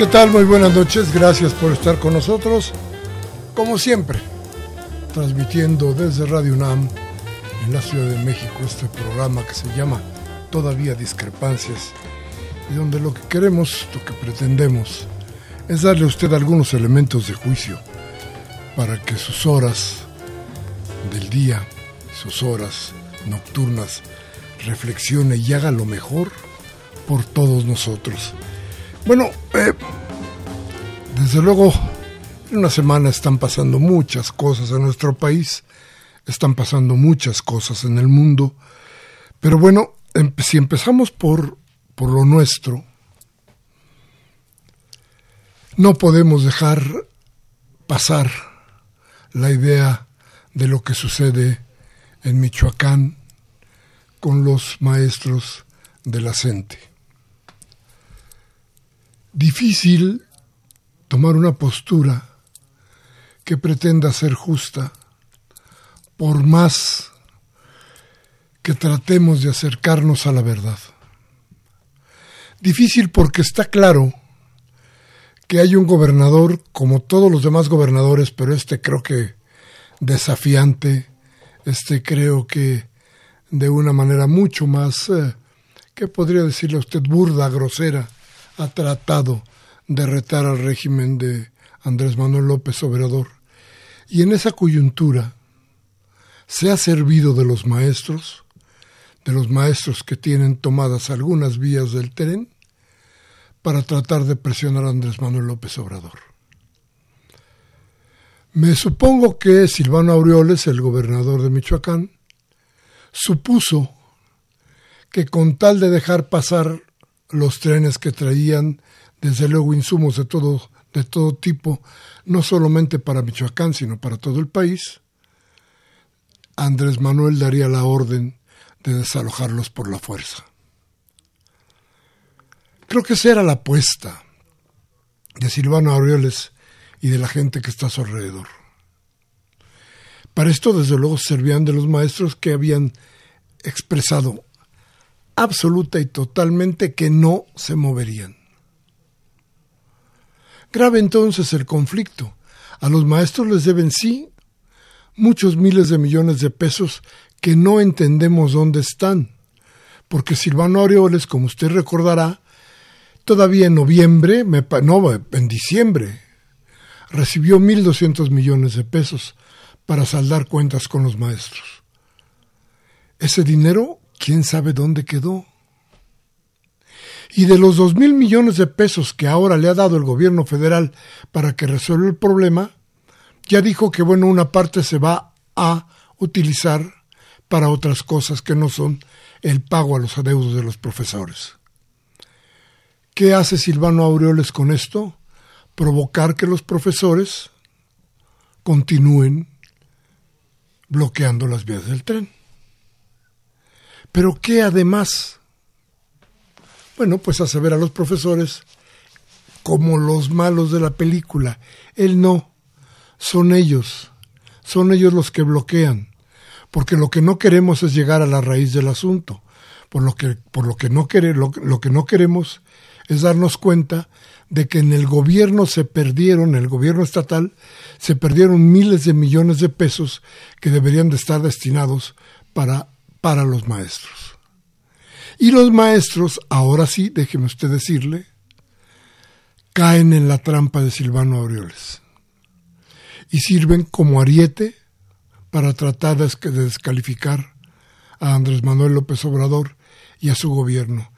¿Qué tal? Muy buenas noches, gracias por estar con nosotros. Como siempre, transmitiendo desde Radio UNAM en la Ciudad de México este programa que se llama Todavía Discrepancias y donde lo que queremos, lo que pretendemos es darle a usted algunos elementos de juicio para que sus horas del día, sus horas nocturnas, reflexione y haga lo mejor por todos nosotros. Bueno, eh, desde luego, en una semana están pasando muchas cosas en nuestro país, están pasando muchas cosas en el mundo, pero bueno, em, si empezamos por, por lo nuestro, no podemos dejar pasar la idea de lo que sucede en Michoacán con los maestros de la difícil tomar una postura que pretenda ser justa, por más que tratemos de acercarnos a la verdad. Difícil porque está claro que hay un gobernador, como todos los demás gobernadores, pero este creo que desafiante, este creo que de una manera mucho más, eh, ¿qué podría decirle usted? Burda, grosera, ha tratado de retar al régimen de Andrés Manuel López Obrador. Y en esa coyuntura se ha servido de los maestros, de los maestros que tienen tomadas algunas vías del tren, para tratar de presionar a Andrés Manuel López Obrador. Me supongo que Silvano Aureoles, el gobernador de Michoacán, supuso que con tal de dejar pasar los trenes que traían, desde luego, insumos de todo, de todo tipo, no solamente para Michoacán, sino para todo el país, Andrés Manuel daría la orden de desalojarlos por la fuerza. Creo que esa era la apuesta de Silvano Aureoles y de la gente que está a su alrededor. Para esto, desde luego, servían de los maestros que habían expresado absoluta y totalmente que no se moverían. Grave entonces el conflicto. A los maestros les deben sí muchos miles de millones de pesos que no entendemos dónde están, porque Silvano Aureoles, como usted recordará, todavía en noviembre, no, en diciembre, recibió 1.200 millones de pesos para saldar cuentas con los maestros. Ese dinero quién sabe dónde quedó. Y de los dos mil millones de pesos que ahora le ha dado el gobierno federal para que resuelva el problema, ya dijo que bueno, una parte se va a utilizar para otras cosas que no son el pago a los adeudos de los profesores. ¿Qué hace Silvano Aureoles con esto? Provocar que los profesores continúen bloqueando las vías del tren. Pero ¿qué además? Bueno, pues hace ver a los profesores como los malos de la película. Él no, son ellos, son ellos los que bloquean, porque lo que no queremos es llegar a la raíz del asunto, por lo que, por lo que, no, lo que no queremos es darnos cuenta de que en el gobierno se perdieron, en el gobierno estatal, se perdieron miles de millones de pesos que deberían de estar destinados para, para los maestros. Y los maestros, ahora sí, déjeme usted decirle, caen en la trampa de Silvano Aureoles y sirven como ariete para tratar de descalificar a Andrés Manuel López Obrador y a su gobierno.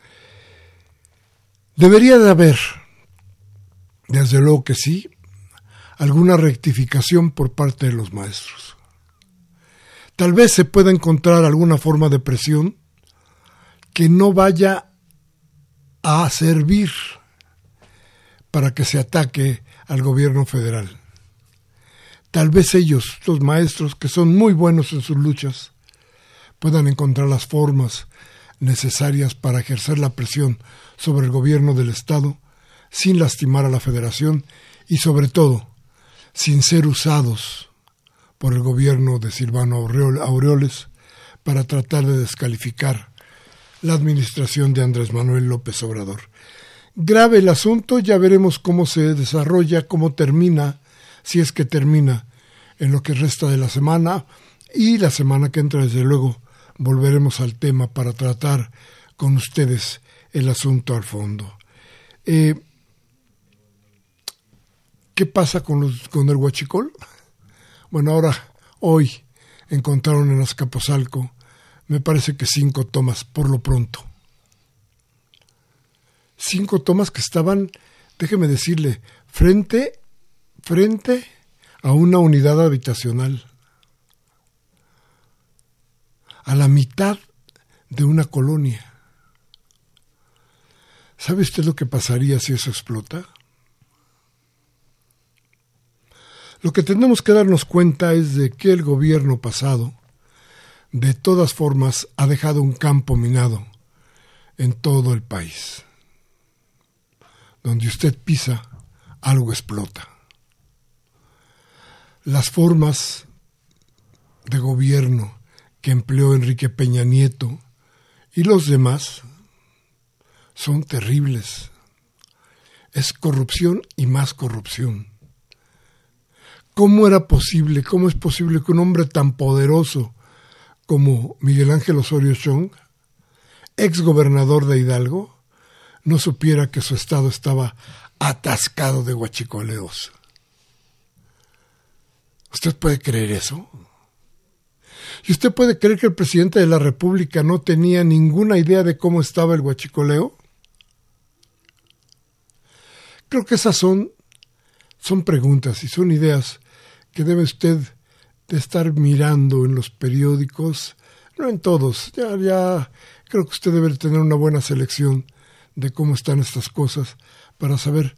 Debería de haber, desde luego que sí, alguna rectificación por parte de los maestros. Tal vez se pueda encontrar alguna forma de presión que no vaya a servir para que se ataque al gobierno federal. Tal vez ellos, los maestros, que son muy buenos en sus luchas, puedan encontrar las formas necesarias para ejercer la presión sobre el gobierno del Estado sin lastimar a la Federación y sobre todo sin ser usados por el gobierno de Silvano Aureoles para tratar de descalificar la administración de Andrés Manuel López Obrador. Grave el asunto, ya veremos cómo se desarrolla, cómo termina, si es que termina en lo que resta de la semana y la semana que entra, desde luego, volveremos al tema para tratar con ustedes el asunto al fondo. Eh, ¿Qué pasa con, los, con el huachicol? Bueno, ahora, hoy, encontraron en Azcapotzalco, me parece que cinco tomas, por lo pronto. Cinco tomas que estaban, déjeme decirle, frente, frente a una unidad habitacional a la mitad de una colonia. ¿Sabe usted lo que pasaría si eso explota? Lo que tenemos que darnos cuenta es de que el gobierno pasado, de todas formas, ha dejado un campo minado en todo el país. Donde usted pisa, algo explota. Las formas de gobierno que empleó Enrique Peña Nieto y los demás son terribles. Es corrupción y más corrupción. ¿Cómo era posible, cómo es posible que un hombre tan poderoso como Miguel Ángel Osorio Chong, ex gobernador de Hidalgo, no supiera que su estado estaba atascado de guachicoleos? ¿Usted puede creer eso? ¿Y usted puede creer que el presidente de la República no tenía ninguna idea de cómo estaba el huachicoleo? Creo que esas son, son preguntas y son ideas que debe usted de estar mirando en los periódicos, no en todos, ya, ya creo que usted debe tener una buena selección de cómo están estas cosas para saber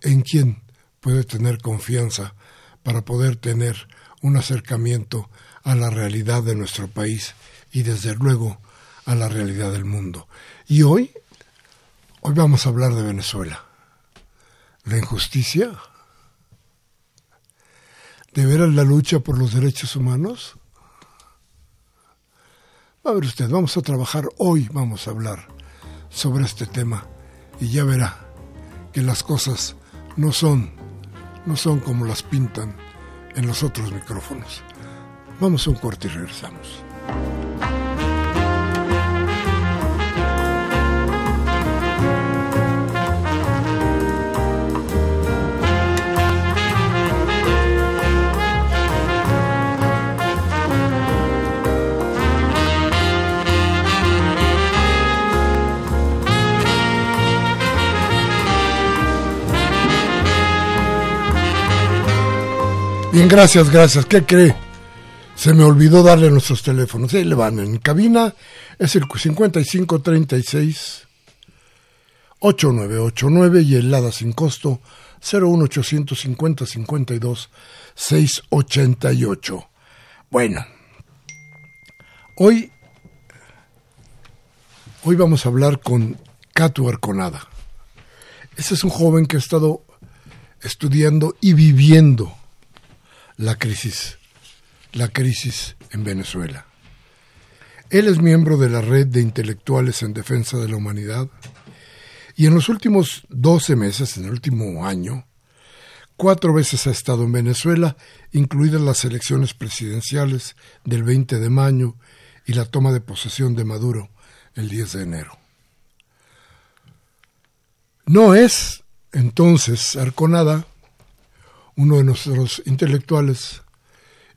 en quién puede tener confianza para poder tener un acercamiento a la realidad de nuestro país y desde luego a la realidad del mundo. Y hoy, hoy vamos a hablar de Venezuela. La injusticia, de veras la lucha por los derechos humanos. A ver usted, vamos a trabajar hoy, vamos a hablar sobre este tema y ya verá que las cosas no son, no son como las pintan en los otros micrófonos. Vamos a un corte y regresamos. Bien, gracias, gracias. ¿Qué cree? Se me olvidó darle nuestros teléfonos. Ahí le van en cabina. Es el 5536 8989 y el LADA sin costo 01850 52 688. Bueno, hoy, hoy vamos a hablar con Catu Arconada. Ese es un joven que ha estado estudiando y viviendo la crisis, la crisis en Venezuela. Él es miembro de la red de intelectuales en defensa de la humanidad y en los últimos 12 meses, en el último año, cuatro veces ha estado en Venezuela, incluidas las elecciones presidenciales del 20 de mayo y la toma de posesión de Maduro el 10 de enero. No es, entonces, Arconada uno de nuestros intelectuales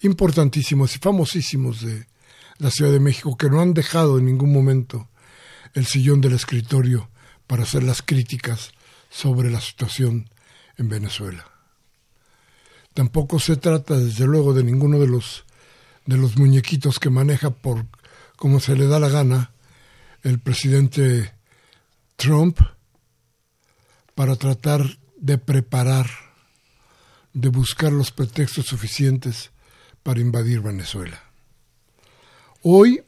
importantísimos y famosísimos de la Ciudad de México, que no han dejado en ningún momento el sillón del escritorio para hacer las críticas sobre la situación en Venezuela. Tampoco se trata, desde luego, de ninguno de los de los muñequitos que maneja por como se le da la gana el presidente Trump para tratar de preparar de buscar los pretextos suficientes para invadir Venezuela. Hoy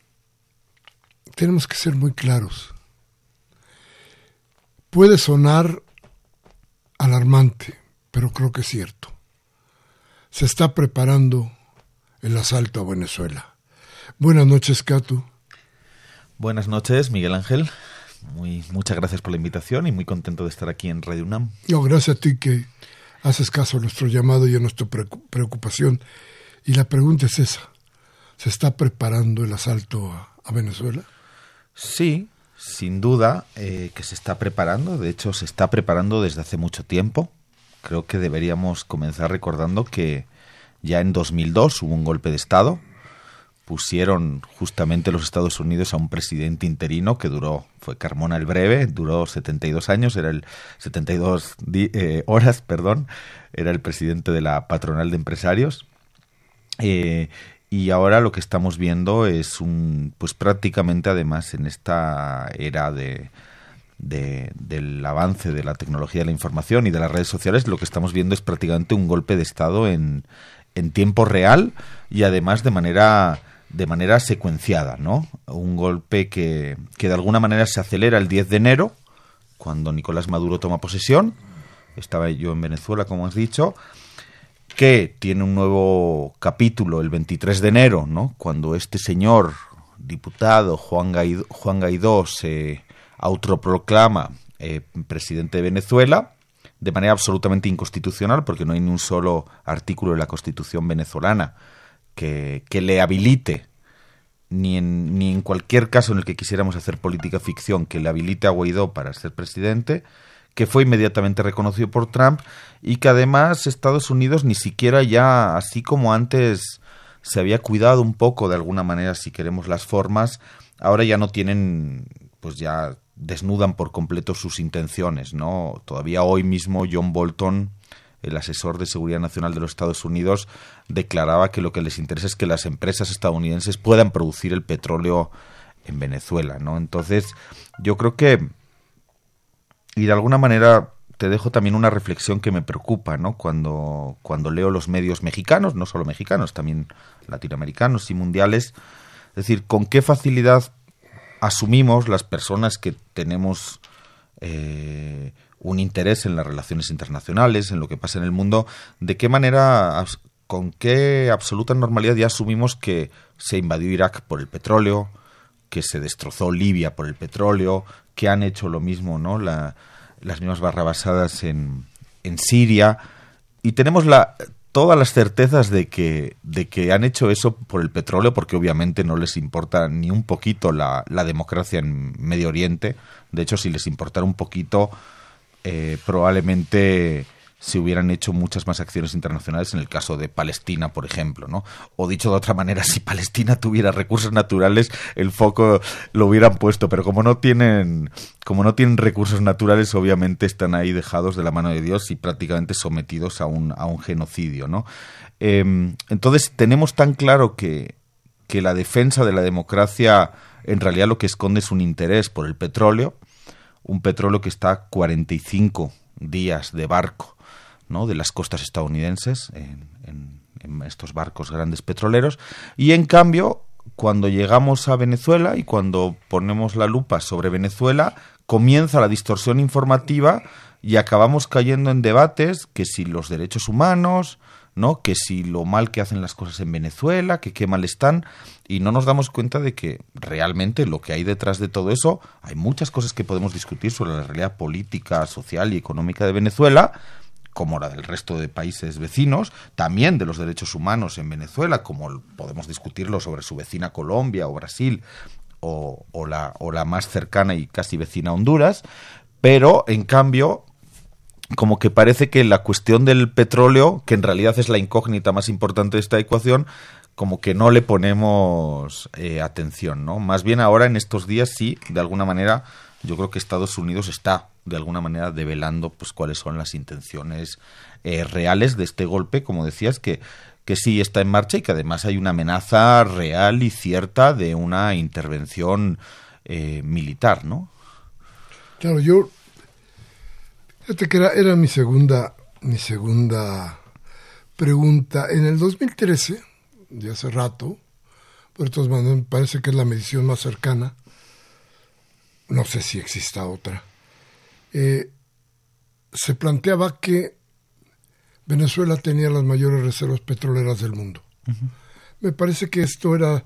tenemos que ser muy claros. Puede sonar alarmante, pero creo que es cierto. Se está preparando el asalto a Venezuela. Buenas noches, Catu. Buenas noches, Miguel Ángel. Muy, muchas gracias por la invitación y muy contento de estar aquí en Radio UNAM. Gracias a ti que haces caso a nuestro llamado y a nuestra preocupación. Y la pregunta es esa. ¿Se está preparando el asalto a, Venezuela? Sí, sin duda eh, que se está preparando. De hecho, se está preparando desde hace mucho tiempo. Creo que deberíamos comenzar recordando que ya en 2002 hubo un golpe de Estado pusieron justamente los Estados Unidos a un presidente interino que duró, fue Carmona el Breve, duró 72 años, era el 72 eh, horas, perdón, era el presidente de la patronal de empresarios. Eh, y ahora lo que estamos viendo es un, pues prácticamente además en esta era de, del avance de la tecnología de la información y de las redes sociales, lo que estamos viendo es prácticamente un golpe de Estado en, en tiempo real y además de manera de manera secuenciada, ¿no? Un golpe que, que de alguna manera se acelera el 10 de enero, cuando Nicolás Maduro toma posesión. Estaba yo en Venezuela, como has dicho que tiene un nuevo capítulo el 23 de enero, ¿no? Cuando este señor diputado Juan Guaidó, Juan Guaidó se autoproclama eh, presidente de Venezuela de manera absolutamente inconstitucional, porque no hay ni un solo artículo de la Constitución venezolana que, le habilite, ni en, ni en cualquier caso en el que quisiéramos hacer política ficción, que le habilite a Guaidó para ser presidente, que fue inmediatamente reconocido por Trump y que además Estados Unidos ni siquiera ya, así como antes se había cuidado un poco de alguna manera, si queremos las formas, ahora ya no tienen, pues ya desnudan por completo sus intenciones, ¿no? Todavía hoy mismo John Bolton el asesor de seguridad nacional de los Estados Unidos declaraba que lo que les interesa es que las empresas estadounidenses puedan producir el petróleo en Venezuela, ¿no? Entonces, yo creo que y de alguna manera te dejo también una reflexión que me preocupa, ¿no? Cuando cuando leo los medios mexicanos, no solo mexicanos, también latinoamericanos y mundiales, es decir, con qué facilidad asumimos las personas que tenemos eh, un interés en las relaciones internacionales, en lo que pasa en el mundo, de qué manera, con qué absoluta normalidad ya asumimos que se invadió Irak por el petróleo, que se destrozó Libia por el petróleo, que han hecho lo mismo, ¿no? La, las mismas barrabasadas en, en Siria. Y tenemos la, todas las certezas de que, de que han hecho eso por el petróleo, porque obviamente no les importa ni un poquito la, la democracia en Medio Oriente. De hecho, si les importara un poquito, eh, probablemente se hubieran hecho muchas más acciones internacionales en el caso de Palestina, por ejemplo, ¿no? O dicho de otra manera, si Palestina tuviera recursos naturales, el foco lo hubieran puesto, pero como no tienen, como no tienen recursos naturales, obviamente están ahí dejados de la mano de Dios y prácticamente sometidos a un, a un genocidio, ¿no? Em, entonces tenemos tan claro que, que la defensa de la democracia en realidad lo que esconde es un interés por el petróleo, un petróleo que está a 45 días de barco ¿no? de las costas estadounidenses en, estos barcos grandes petroleros. Y en cambio, cuando llegamos a Venezuela y cuando ponemos la lupa sobre Venezuela, comienza la distorsión informativa y acabamos cayendo en debates que si los derechos humanos, ¿no? que si lo mal que hacen las cosas en Venezuela, que qué mal están, y no nos damos cuenta de que realmente lo que hay detrás de todo eso, hay muchas cosas que podemos discutir sobre la realidad política, social y económica de Venezuela, como la del resto de países vecinos, también de los derechos humanos en Venezuela, como podemos discutirlo sobre su vecina Colombia o Brasil o, la, o la más cercana y casi vecina Honduras, pero en cambio como que parece que la cuestión del petróleo, que en realidad es la incógnita más importante de esta ecuación, como que no le ponemos eh, atención, ¿no? Más bien ahora en estos días sí, de alguna manera, yo creo que Estados Unidos está de alguna manera develando pues cuáles son las intenciones eh, reales de este golpe, como decías, que, que sí está en marcha y que además hay una amenaza real y cierta de una intervención eh, militar, ¿no? Claro, yo fíjate que era, era mi segunda mi segunda pregunta. En el 2013, de hace rato, por maneras me parece que es la medición más cercana, no sé si exista otra, eh, se planteaba que Venezuela tenía las mayores reservas petroleras del mundo. Me parece que esto era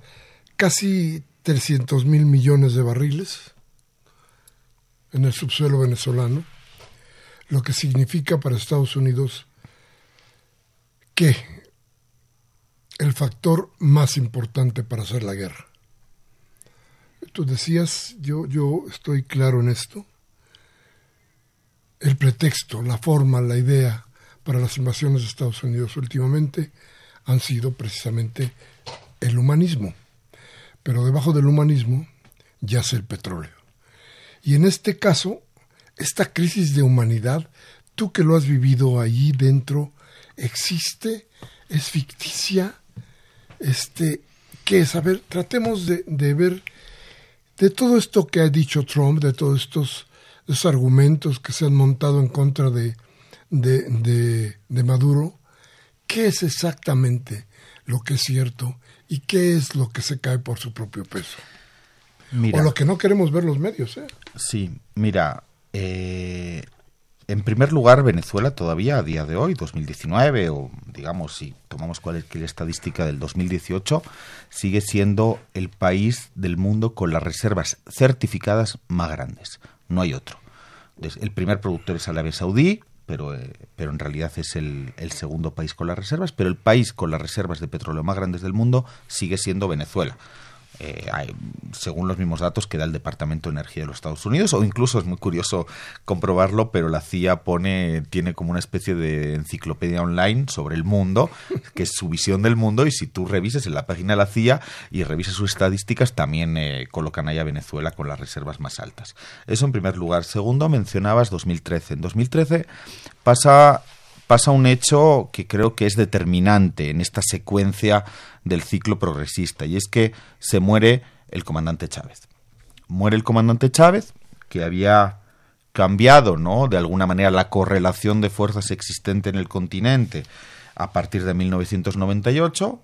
casi 300 mil millones de barriles en el subsuelo venezolano, lo que significa para Estados Unidos que el factor más importante para hacer la guerra. Tú decías, yo, yo estoy claro en esto, el pretexto, la forma, la idea para las invasiones de Estados Unidos últimamente han sido precisamente el humanismo. Pero debajo del humanismo yace el petróleo. Y en este caso, esta crisis de humanidad, tú que lo has vivido allí dentro, existe, es ficticia, este, ¿qué es? A ver, tratemos de, de ver de todo esto que ha dicho Trump, de todos estos argumentos que se han montado en contra de, de, de, Maduro, ¿qué es exactamente lo que es cierto y qué es lo que se cae por su propio peso? o lo que no queremos ver los medios. ¿eh? Sí, mira, eh, en primer lugar, Venezuela todavía a día de hoy, 2019, o digamos, si tomamos cualquier estadística del 2018, sigue siendo el país del mundo con las reservas certificadas más grandes no hay otro. El primer productor es Arabia Saudí, pero, eh, pero en realidad es el, el, segundo país con las reservas, pero el país con las reservas de petróleo más grandes del mundo sigue siendo Venezuela. Eh, según los mismos datos que da el Departamento de Energía de los Estados Unidos, o incluso es muy curioso comprobarlo, pero la CIA pone, tiene como una especie de enciclopedia online sobre el mundo, que es su visión del mundo, y si tú revises en la página de la CIA y revises sus estadísticas, también eh, colocan ahí a Venezuela con las reservas más altas. Eso en primer lugar. Segundo, mencionabas 2013. En 2013 pasa pasa un hecho que creo que es determinante en esta secuencia del ciclo progresista, y es que se muere el comandante Chávez. Muere el comandante Chávez, que había cambiado, ¿no? De alguna manera la correlación de fuerzas existente en el continente a partir de 1998,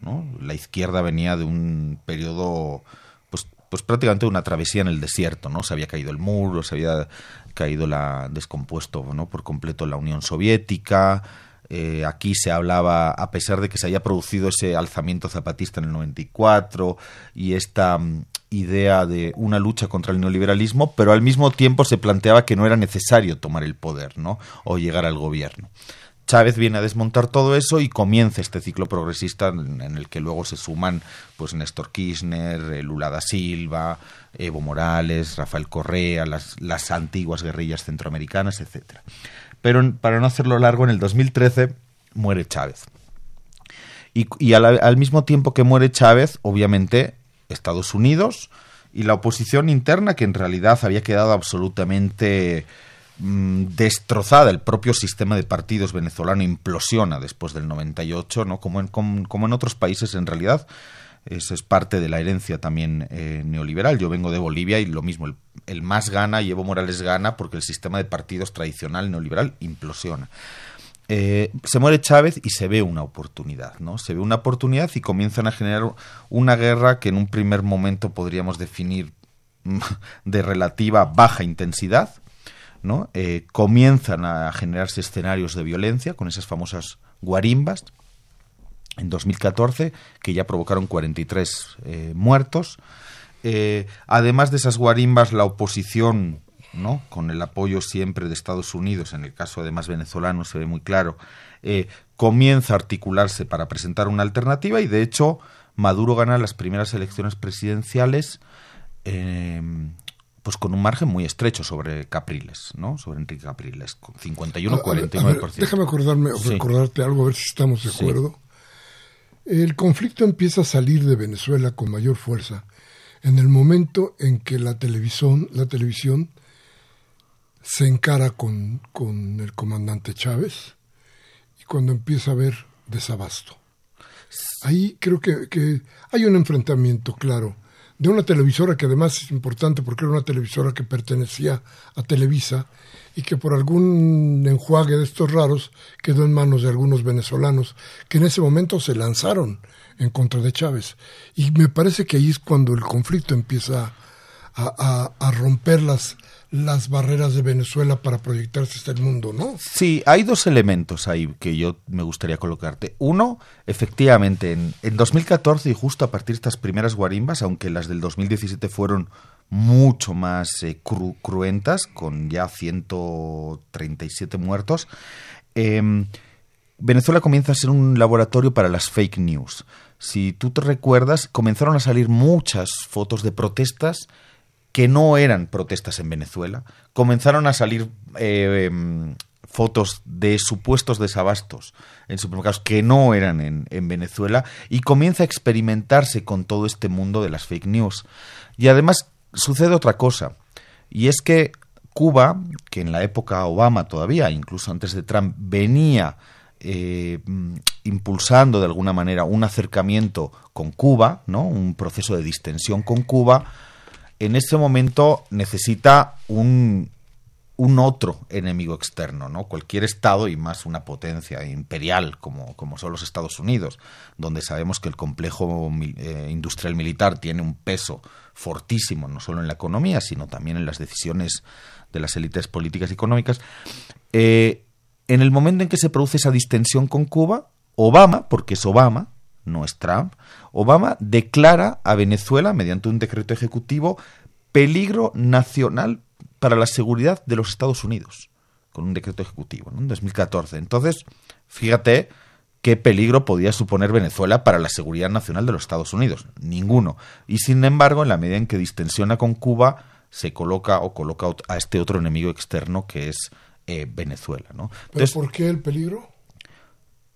¿no? La izquierda venía de un periodo pues, prácticamente una travesía en el desierto, ¿no? Se había caído el muro, se había caído la descompuesto, ¿no? por completo la Unión Soviética, eh, aquí se hablaba, a pesar de que se haya producido ese alzamiento zapatista en el 94 y esta mm, idea de una lucha contra el neoliberalismo, pero al mismo tiempo se planteaba que no era necesario tomar el poder ¿no? o llegar al gobierno. Chávez viene a desmontar todo eso y comienza este ciclo progresista en, el que luego se suman pues Néstor Kirchner, eh, Lula da Silva, Evo Morales, Rafael Correa, las, las antiguas guerrillas centroamericanas, etcétera. Pero para no hacerlo largo, en el 2013 muere Chávez. Y, al, mismo tiempo que muere Chávez, obviamente, Estados Unidos y la oposición interna, que en realidad había quedado absolutamente destrozada. El propio sistema de partidos venezolano implosiona después del 98, ¿no? como, en, como, en otros países en realidad. Eso es parte de la herencia también eh, neoliberal. Yo vengo de Bolivia y lo mismo, el, el más gana y Evo Morales gana porque el sistema de partidos tradicional neoliberal implosiona. Eh, se muere Chávez y se ve una oportunidad, ¿no? Se ve una oportunidad y comienzan a generar una guerra que en un primer momento podríamos definir de relativa baja intensidad, ¿no? Eh, comienzan a generarse escenarios de violencia con esas famosas guarimbas en 2014 que ya provocaron 43 eh, muertos. además de esas guarimbas, la oposición ¿no? con el apoyo siempre de Estados Unidos, en el caso además venezolano se ve muy claro, eh, comienza a articularse para presentar una alternativa y de hecho Maduro gana las primeras elecciones presidenciales eh, pues con un margen muy estrecho sobre Capriles, ¿no? Sobre Enrique Capriles, con 51-49%. Déjame acordarme, recordarte algo, a ver si estamos de acuerdo. El conflicto empieza a salir de Venezuela con mayor fuerza en el momento en que la televisión, la televisión se encara con, con el comandante Chávez y cuando empieza a haber desabasto. Ahí creo que, que, hay un enfrentamiento claro de una televisora que además es importante porque era una televisora que pertenecía a Televisa y que por algún enjuague de estos raros quedó en manos de algunos venezolanos que en ese momento se lanzaron en contra de Chávez. Y me parece que ahí es cuando el conflicto empieza a, a, romper las, las barreras de Venezuela para proyectarse hasta el mundo, ¿no? Sí, hay dos elementos ahí que yo me gustaría colocarte. Uno, efectivamente, en, en 2014 y justo a partir de estas primeras guarimbas, aunque las del 2017 fueron mucho más eh, cruentas, con ya 137 muertos, em, Venezuela comienza a ser un laboratorio para las fake news. Si tú te recuerdas, comenzaron a salir muchas fotos de protestas que no eran protestas en Venezuela. Comenzaron a salir eh, em, fotos de supuestos desabastos en supermercados que no eran en, en, Venezuela y comienza a experimentarse con todo este mundo de las fake news. Y además sucede otra cosa, y es que Cuba, que en la época Obama todavía, incluso antes de Trump, venía eh, impulsando de alguna manera un acercamiento con Cuba, ¿no? un proceso de distensión con Cuba, en ese momento necesita un, otro enemigo externo, ¿no? Cualquier Estado y más una potencia imperial como, como son los Estados Unidos, donde sabemos que el complejo eh, industrial militar tiene un peso fortísimo, no solo en la economía, sino también en las decisiones de las élites políticas y económicas. Eh, en el momento en que se produce esa distensión con Cuba, Obama, porque es Obama, no es Trump, Obama declara a Venezuela, mediante un decreto ejecutivo, peligro nacional para la seguridad de los Estados Unidos, con un decreto ejecutivo, en 2014. Entonces, fíjate qué peligro podía suponer Venezuela para la seguridad nacional de los Estados Unidos. Ninguno. Y sin embargo, en la medida en que distensiona con Cuba, se coloca o coloca a este otro enemigo externo que es eh, Venezuela. ¿no? ¿Pero por qué el peligro?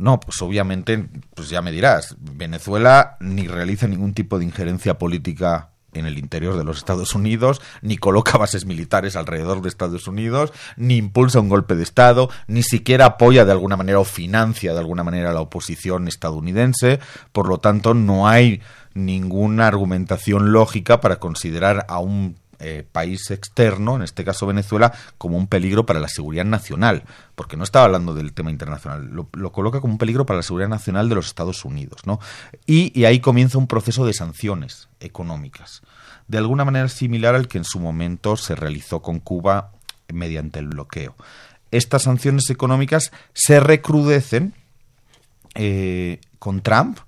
No, pues obviamente, pues ya me dirás, Venezuela ni realiza ningún tipo de injerencia política en el interior de los Estados Unidos, ni coloca bases militares alrededor de Estados Unidos, ni impulsa un golpe de Estado, ni siquiera apoya de alguna manera o financia de alguna manera a la oposición estadounidense. Por lo tanto, no hay ninguna argumentación lógica para considerar a un eh, país externo, en este caso Venezuela, como un peligro para la seguridad nacional, porque no estaba hablando del tema internacional, lo, coloca como un peligro para la seguridad nacional de los Estados Unidos, ¿no? Y, ahí comienza un proceso de sanciones económicas, de alguna manera similar al que en su momento se realizó con Cuba mediante el bloqueo. Estas sanciones económicas se recrudecen eh, con Trump,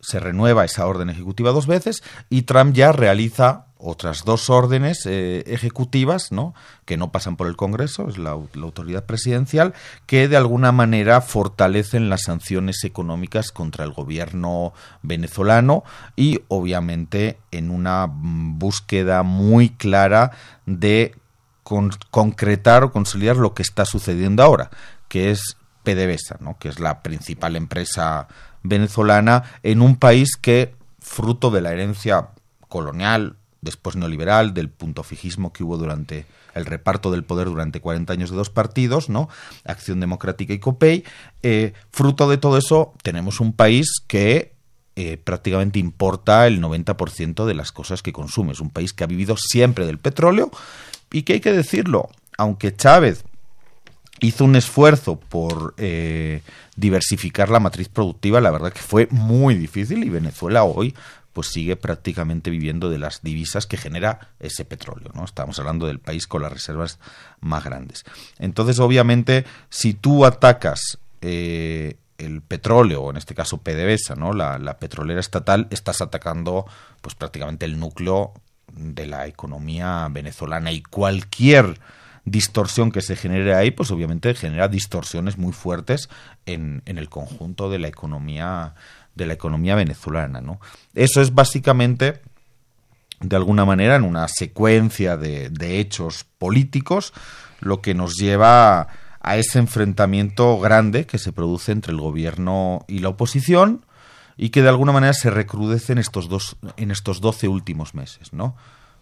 se renueva esa orden ejecutiva dos veces y Trump ya realiza otras dos órdenes eh, ejecutivas, ¿no? que no pasan por el Congreso, es la, autoridad presidencial, que de alguna manera fortalecen las sanciones económicas contra el gobierno venezolano y obviamente en una búsqueda muy clara de concretar o consolidar lo que está sucediendo ahora, que es PDVSA, ¿no? que es la principal empresa venezolana en un país que, fruto de la herencia colonial, después neoliberal, del punto fijismo que hubo durante el reparto del poder durante 40 años de dos partidos, ¿no? Acción Democrática y COPEI. Eh, fruto de todo eso, tenemos un país que eh, prácticamente importa el 90% de las cosas que consume. Es un país que ha vivido siempre del petróleo y que hay que decirlo, aunque Chávez hizo un esfuerzo por eh, diversificar la matriz productiva, la verdad que fue muy difícil y Venezuela hoy pues sigue prácticamente viviendo de las divisas que genera ese petróleo, ¿no? Estamos hablando del país con las reservas más grandes. Entonces, obviamente, si tú atacas eh, el petróleo, o en este caso PDVSA, ¿no? La, petrolera estatal, estás atacando pues prácticamente el núcleo de la economía venezolana y cualquier distorsión que se genere ahí, pues obviamente genera distorsiones muy fuertes en, en el conjunto de la economía de la economía venezolana. ¿no? Eso es básicamente, de alguna manera, en una secuencia de, hechos políticos, lo que nos lleva a ese enfrentamiento grande que se produce entre el gobierno y la oposición y que de alguna manera se recrudece en estos dos en estos 12 últimos meses, ¿no?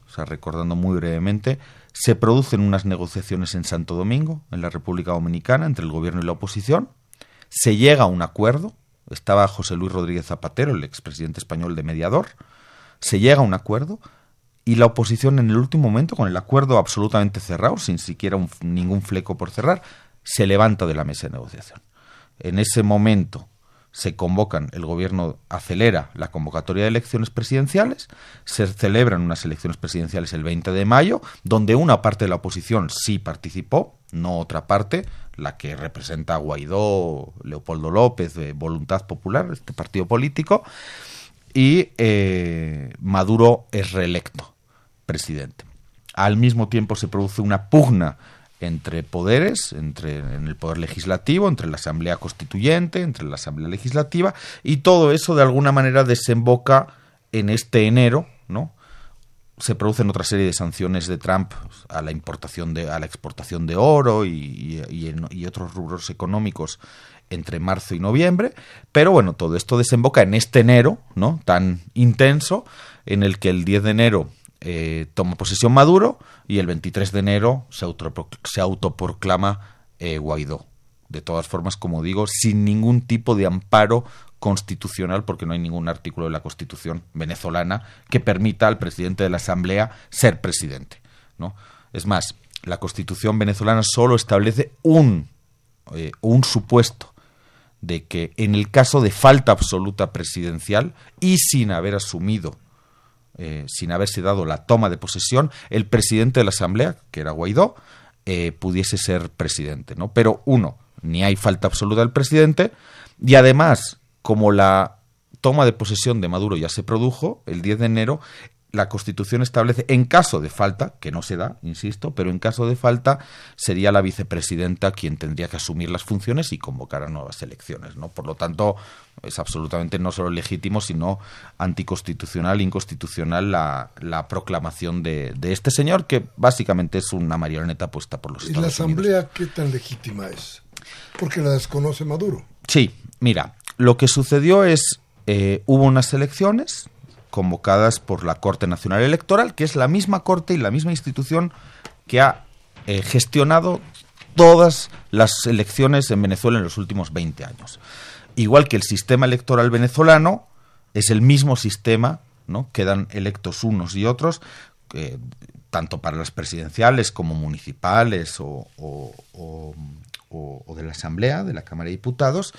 O sea, recordando muy brevemente, se producen unas negociaciones en Santo Domingo, en la República Dominicana, entre el gobierno y la oposición, se llega a un acuerdo, estaba José Luis Rodríguez Zapatero, el expresidente español de mediador, se llega a un acuerdo y la oposición en el último momento, con el acuerdo absolutamente cerrado, sin siquiera ningún fleco por cerrar, se levanta de la mesa de negociación. En ese momento se convocan, el gobierno acelera la convocatoria de elecciones presidenciales, se celebran unas elecciones presidenciales el 20 de mayo, donde una parte de la oposición sí participó, no otra parte, la que representa a Guaidó, Leopoldo López, de Voluntad Popular, este partido político, y eh, Maduro es reelecto presidente. Al mismo tiempo se produce una pugna entre poderes, entre en el poder legislativo, entre la Asamblea Constituyente, entre la Asamblea Legislativa, y todo eso de alguna manera desemboca en este enero, ¿no? Se producen otra serie de sanciones de Trump a la importación de a la exportación de oro y, y, otros rubros económicos entre marzo y noviembre. Pero bueno todo esto desemboca en este enero no tan intenso en el que el 10 de enero eh, toma posesión Maduro y el 23 de enero se, se autoproclama eh, Guaidó. De todas formas como digo sin ningún tipo de amparo constitucional, porque no hay ningún artículo de la Constitución venezolana que permita al presidente de la Asamblea ser presidente. ¿no? Es más, la Constitución venezolana solo establece un, eh, un supuesto de que en el caso de falta absoluta presidencial y sin haber asumido, eh, sin haberse dado la toma de posesión, el presidente de la Asamblea, que era Guaidó, eh, pudiese ser presidente. ¿no? Pero uno, ni hay falta absoluta del presidente, y además como la toma de posesión de Maduro ya se produjo el 10 de enero, la Constitución establece, en caso de falta, que no se da, insisto, pero en caso de falta sería la vicepresidenta quien tendría que asumir las funciones y convocar a nuevas elecciones. ¿no? Por lo tanto, es absolutamente no solo legítimo, sino anticonstitucional, inconstitucional la, la proclamación de, de, este señor, que básicamente es una marioneta puesta por los ¿Y la Asamblea qué tan legítima es? Porque la desconoce Maduro. Sí, mira, lo que sucedió es, eh, hubo unas elecciones convocadas por la Corte Nacional Electoral, que es la misma Corte y la misma institución que ha eh, gestionado todas las elecciones en Venezuela en los últimos 20 años. Igual que el sistema electoral venezolano es el mismo sistema, ¿no? Quedan electos unos y otros, eh, tanto para las presidenciales como municipales o, o, de la Asamblea, de la Cámara de Diputados,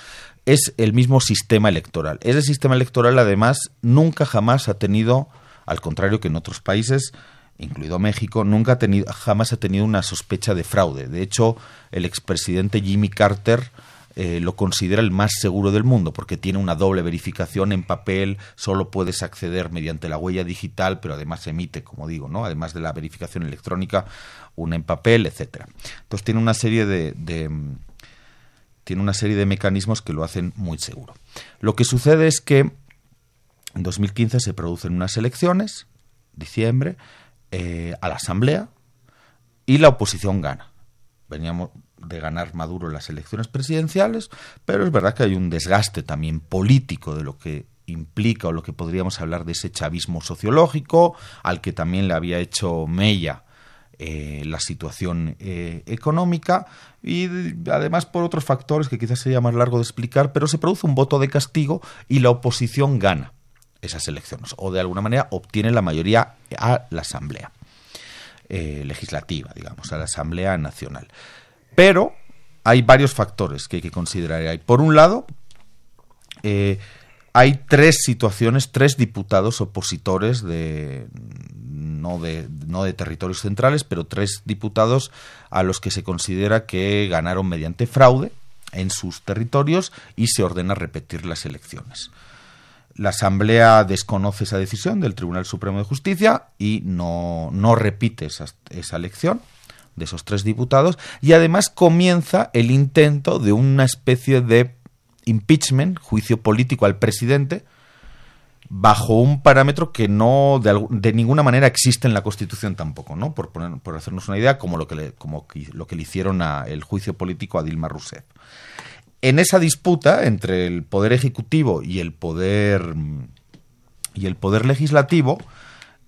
es el mismo sistema electoral. Ese sistema electoral, además, nunca jamás ha tenido, al contrario que en otros países, incluido México, nunca ha tenido, jamás ha tenido una sospecha de fraude. De hecho, el expresidente Jimmy Carter eh, lo considera el más seguro del mundo porque tiene una doble verificación en papel, solo puedes acceder mediante la huella digital, pero además emite, como digo, ¿no? además de la verificación electrónica, una en papel, etcétera. Entonces tiene una serie de, tiene una serie de mecanismos que lo hacen muy seguro. Lo que sucede es que en 2015 se producen unas elecciones, diciembre, eh, a la Asamblea y la oposición gana. Veníamos de ganar Maduro las elecciones presidenciales, pero es verdad que hay un desgaste también político de lo que implica o lo que podríamos hablar de ese chavismo sociológico, al que también le había hecho mella eh, la situación eh, económica y además por otros factores que quizás sería más largo de explicar, pero se produce un voto de castigo y la oposición gana esas elecciones o de alguna manera obtiene la mayoría a la Asamblea eh, Legislativa, digamos, a la Asamblea Nacional. Pero hay varios factores que hay que considerar. Hay, por un lado, hay tres situaciones, tres diputados opositores de no, de no de territorios centrales, pero tres diputados a los que se considera que ganaron mediante fraude en sus territorios y se ordena repetir las elecciones. La Asamblea desconoce esa decisión del Tribunal Supremo de Justicia y no, no repite esa, esa elección de esos tres diputados y además comienza el intento de una especie de impeachment, juicio político al presidente, bajo un parámetro que no de, ninguna manera existe en la Constitución tampoco, ¿no? Por, poner, por hacernos una idea, como lo que le, como lo que le hicieron a, el juicio político a Dilma Rousseff. En esa disputa entre el poder ejecutivo y el poder y el poder legislativo,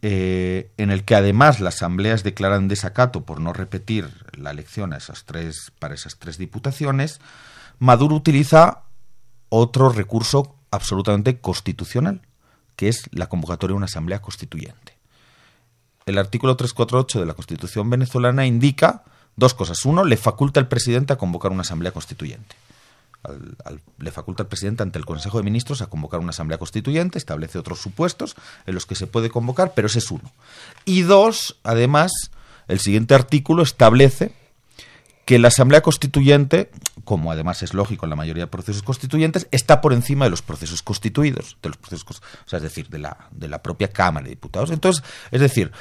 eh, en el que además las asambleas declaran desacato por no repetir la elección a esas tres, para esas tres diputaciones, Maduro utiliza otro recurso absolutamente constitucional, que es la convocatoria de una asamblea constituyente. El artículo 348 de la Constitución venezolana indica dos cosas. Uno, le faculta al presidente a convocar una asamblea constituyente le faculta al presidente ante el Consejo de Ministros a convocar una asamblea constituyente, establece otros supuestos en los que se puede convocar, pero ese es uno. Y dos, además, el siguiente artículo establece que la asamblea constituyente, como además es lógico en la mayoría de procesos constituyentes, está por encima de los procesos constituidos, de los procesos, o sea, es decir, de la, de la propia Cámara de Diputados. Entonces, es decir,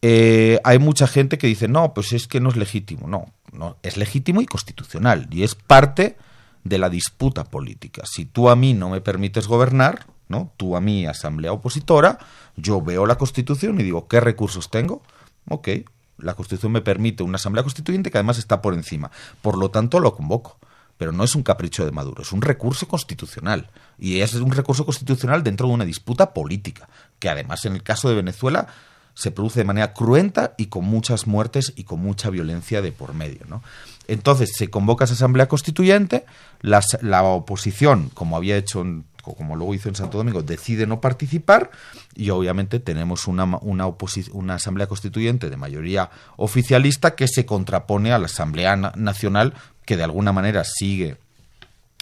eh, hay mucha gente que dice, no, pues es que no es legítimo. No, no, es legítimo y constitucional, y es parte de la disputa política. Si tú a mí no me permites gobernar, ¿no? Tú a mí, asamblea opositora, yo veo la Constitución y digo, ¿qué recursos tengo? Ok, la Constitución me permite una asamblea constituyente que además está por encima. Por lo tanto, lo convoco. Pero no es un capricho de Maduro, es un recurso constitucional. Y es un recurso constitucional dentro de una disputa política, que además en el caso de Venezuela se produce de manera cruenta y con muchas muertes y con mucha violencia de por medio. ¿no? Entonces se convoca esa asamblea constituyente, la oposición, como había hecho como luego hizo en Santo Domingo, decide no participar y obviamente tenemos una, una, asamblea constituyente de mayoría oficialista que se contrapone a la Asamblea Nacional que de alguna manera sigue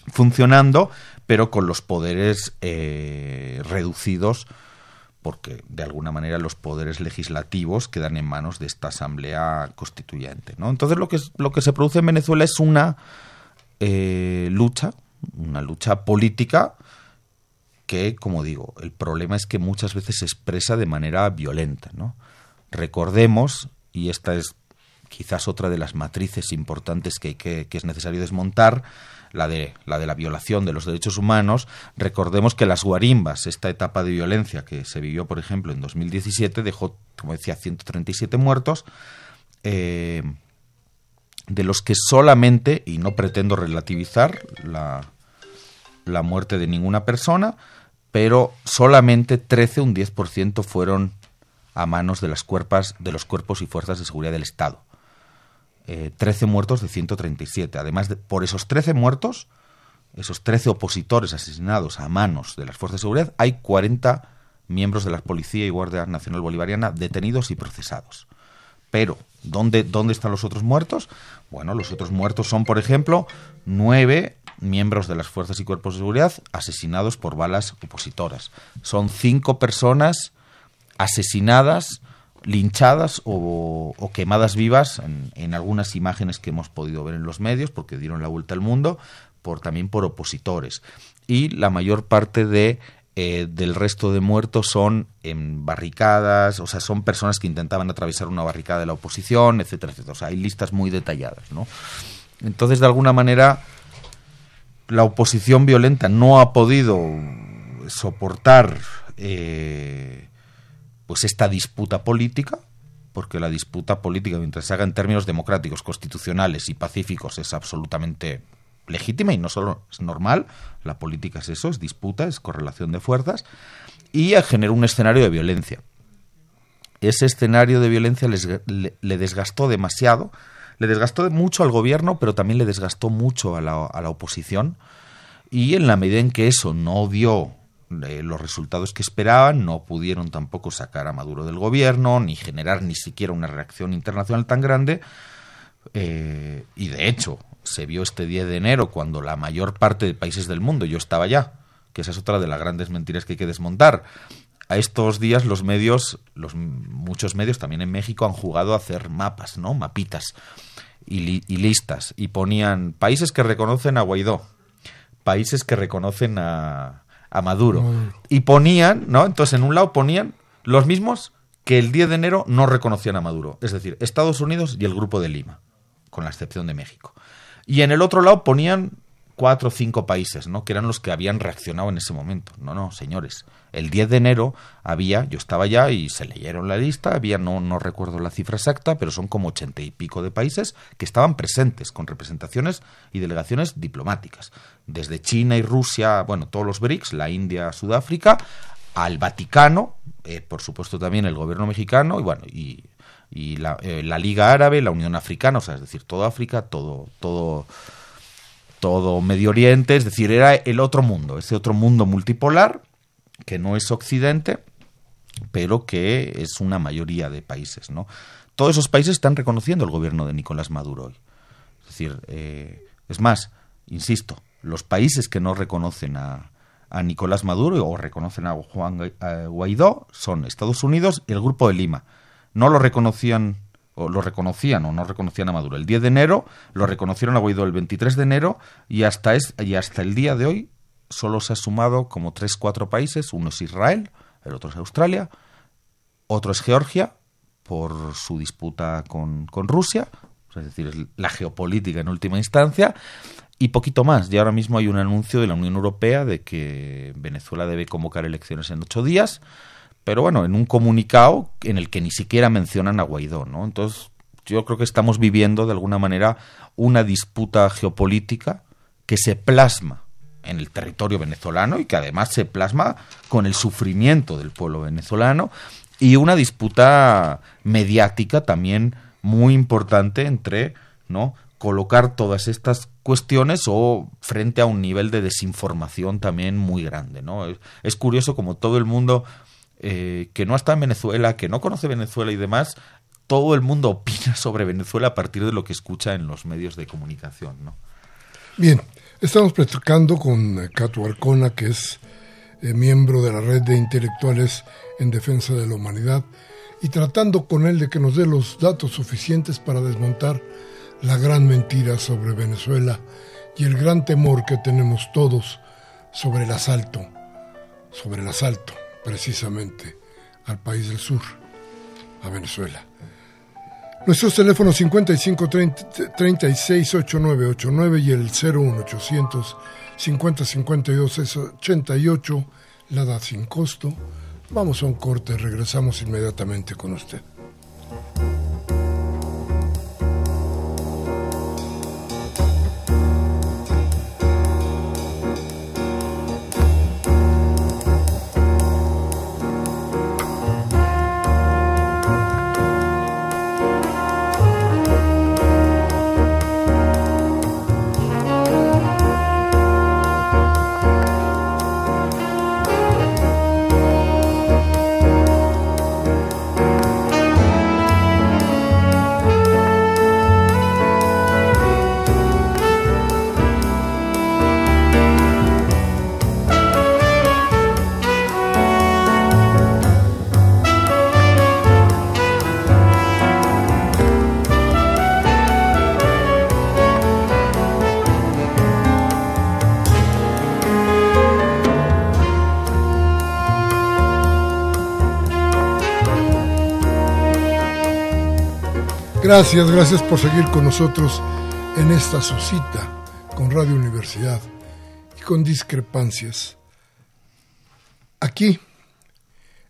funcionando, pero con los poderes eh, reducidos porque de alguna manera los poderes legislativos quedan en manos de esta asamblea constituyente. ¿no? Entonces lo que, lo que se produce en Venezuela es una eh, lucha, una lucha política que, como digo, el problema es que muchas veces se expresa de manera violenta. ¿no? Recordemos, y esta es quizás otra de las matrices importantes que, que, es necesario desmontar, la de, la de la violación de los derechos humanos, recordemos que las guarimbas, esta etapa de violencia que se vivió, por ejemplo, en 2017, dejó, como decía, 137 muertos, eh, de los que solamente, y no pretendo relativizar la, la muerte de ninguna persona, pero solamente 13, un 10% fueron a manos de las cuerpas, de los cuerpos y fuerzas de seguridad del Estado eh, 13 muertos de 137. Además, de, por esos 13 muertos, esos 13 opositores asesinados a manos de las fuerzas de seguridad, hay 40 miembros de la Policía y Guardia Nacional Bolivariana detenidos y procesados. Pero, ¿dónde, ¿dónde están los otros muertos? Bueno, los otros muertos son, por ejemplo, nueve miembros de las fuerzas y cuerpos de seguridad asesinados por balas opositoras. Son cinco personas asesinadas linchadas o, quemadas vivas en, algunas imágenes que hemos podido ver en los medios porque dieron la vuelta al mundo por también por opositores. Y la mayor parte de eh, del resto de muertos son en barricadas, o sea, son personas que intentaban atravesar una barricada de la oposición, etcétera, etcétera. O sea, hay listas muy detalladas, ¿no? Entonces, de alguna manera, la oposición violenta no ha podido soportar eh, pues esta disputa política, porque la disputa política, mientras se haga en términos democráticos, constitucionales y pacíficos, es absolutamente legítima y no solo es normal, la política es eso, es disputa, es correlación de fuerzas, y generó un escenario de violencia. Ese escenario de violencia le, desgastó demasiado, le desgastó mucho al gobierno, pero también le desgastó mucho a la, a la oposición, y en la medida en que eso no dio eh, los resultados que esperaban, no pudieron tampoco sacar a Maduro del gobierno, ni generar ni siquiera una reacción internacional tan grande, eh, y de hecho, se vio este 10 de enero cuando la mayor parte de países del mundo, yo estaba ya, que esa es otra de las grandes mentiras que hay que desmontar. A estos días los medios, los muchos medios también en México han jugado a hacer mapas, ¿no? Mapitas y, y listas y ponían países que reconocen a Guaidó, países que reconocen a, a Maduro y ponían, ¿no? Entonces en un lado ponían los mismos que el 10 de enero no reconocían a Maduro, es decir, Estados Unidos y el Grupo de Lima, con la excepción de México. Y en el otro lado ponían cuatro o cinco países, ¿no? Que eran los que habían reaccionado en ese momento. No, no, señores. El 10 de enero había, yo estaba allá y se leyeron la lista, había, no, no recuerdo la cifra exacta, pero son como ochenta y pico de países que estaban presentes con representaciones y delegaciones diplomáticas. Desde China y Rusia, bueno, todos los BRICS, la India, Sudáfrica, al Vaticano, eh, por supuesto también el gobierno mexicano, y bueno, y y eh, la, Liga Árabe, la Unión Africana, o sea, es decir, todo África, todo, todo, todo Medio Oriente, es decir, era el otro mundo, ese otro mundo multipolar que no es Occidente, pero que es una mayoría de países, ¿no? Todos esos países están reconociendo el gobierno de Nicolás Maduro hoy. Es decir, eh, es más, insisto, los países que no reconocen a, a Nicolás Maduro o reconocen a Juan Guaidó son Estados Unidos y el Grupo de Lima no lo reconocían o lo reconocían o no reconocían a Maduro. El 10 de enero, lo reconocieron a Guaidó el 23 de enero y hasta, es, y hasta el día de hoy solo se ha sumado como tres, cuatro países, uno es Israel, el otro es Australia, otro es Georgia por su disputa con, con Rusia, es decir, la geopolítica en última instancia, y poquito más. Y ahora mismo hay un anuncio de la Unión Europea de que Venezuela debe convocar elecciones en ocho días pero bueno, en un comunicado en el que ni siquiera mencionan a Guaidó, ¿no? Entonces, yo creo que estamos viviendo de alguna manera una disputa geopolítica que se plasma en el territorio venezolano y que además se plasma con el sufrimiento del pueblo venezolano y una disputa mediática también muy importante entre, ¿no? colocar todas estas cuestiones o frente a un nivel de desinformación también muy grande, ¿no? es curioso como todo el mundo eh, que no está en Venezuela, que no conoce Venezuela y demás, todo el mundo opina sobre Venezuela a partir de lo que escucha en los medios de comunicación. ¿no? Bien, estamos platicando con Cato Arcona, que es eh, miembro de la red de intelectuales en defensa de la humanidad, y tratando con él de que nos dé los datos suficientes para desmontar la gran mentira sobre Venezuela y el gran temor que tenemos todos sobre el asalto, sobre el asalto precisamente al país del sur, a Venezuela. Nuestros teléfonos 55 36 8989 y el 01800 50 52 88, la edad sin costo. Vamos a un corte, regresamos inmediatamente con usted. Gracias, gracias por seguir con nosotros en esta su cita con Radio Universidad y con discrepancias. Aquí,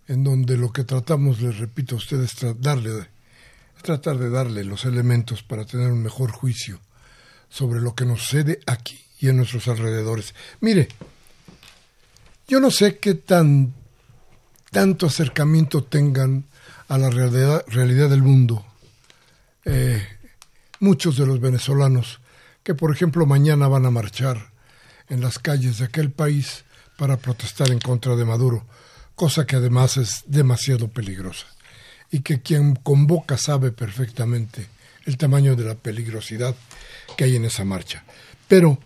en donde lo que tratamos, les repito a ustedes, darle, tratar de darle los elementos para tener un mejor juicio sobre lo que nos sucede aquí y en nuestros alrededores. Mire, yo no sé qué tan tanto acercamiento tengan a la realidad, realidad del mundo eh, muchos de los venezolanos que, por ejemplo, mañana van a marchar en las calles de aquel país para protestar en contra de Maduro, cosa que además es demasiado peligrosa y que quien convoca sabe perfectamente el tamaño de la peligrosidad que hay en esa marcha. Pero,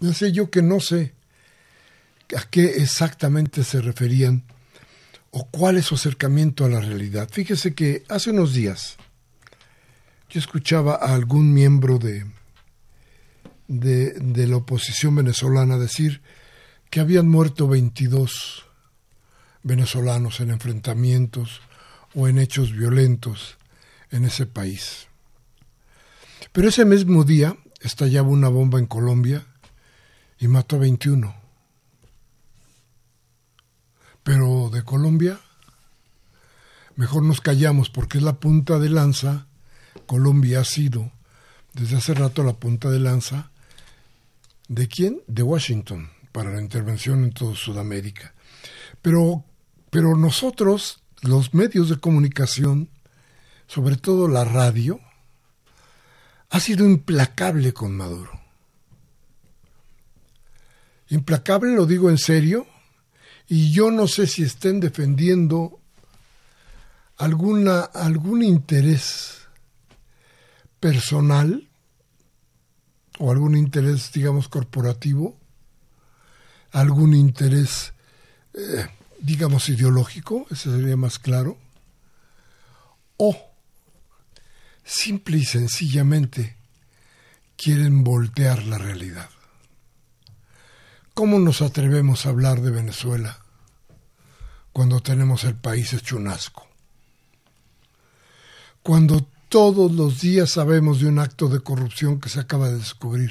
no sé yo que no sé a qué exactamente se referían o cuál es su acercamiento a la realidad. Fíjese que hace unos días yo escuchaba a algún miembro de, de, la oposición venezolana decir que habían muerto 22 venezolanos en enfrentamientos o en hechos violentos en ese país. Pero ese mismo día estallaba una bomba en Colombia y mató a 21 pero de Colombia, mejor nos callamos porque es la punta de lanza. Colombia ha sido desde hace rato la punta de lanza. ¿De quién? De Washington, para la intervención en toda Sudamérica. Pero, pero nosotros, los medios de comunicación, sobre todo la radio, ha sido implacable con Maduro. Implacable, lo digo en serio, y yo no sé si estén defendiendo alguna, algún interés personal o algún interés, digamos, corporativo, algún interés, eh, digamos, ideológico, ese sería más claro, o simple y sencillamente quieren voltear la realidad. ¿Cómo nos atrevemos a hablar de Venezuela cuando tenemos el país hecho un asco. Cuando todos los días sabemos de un acto de corrupción que se acaba de descubrir.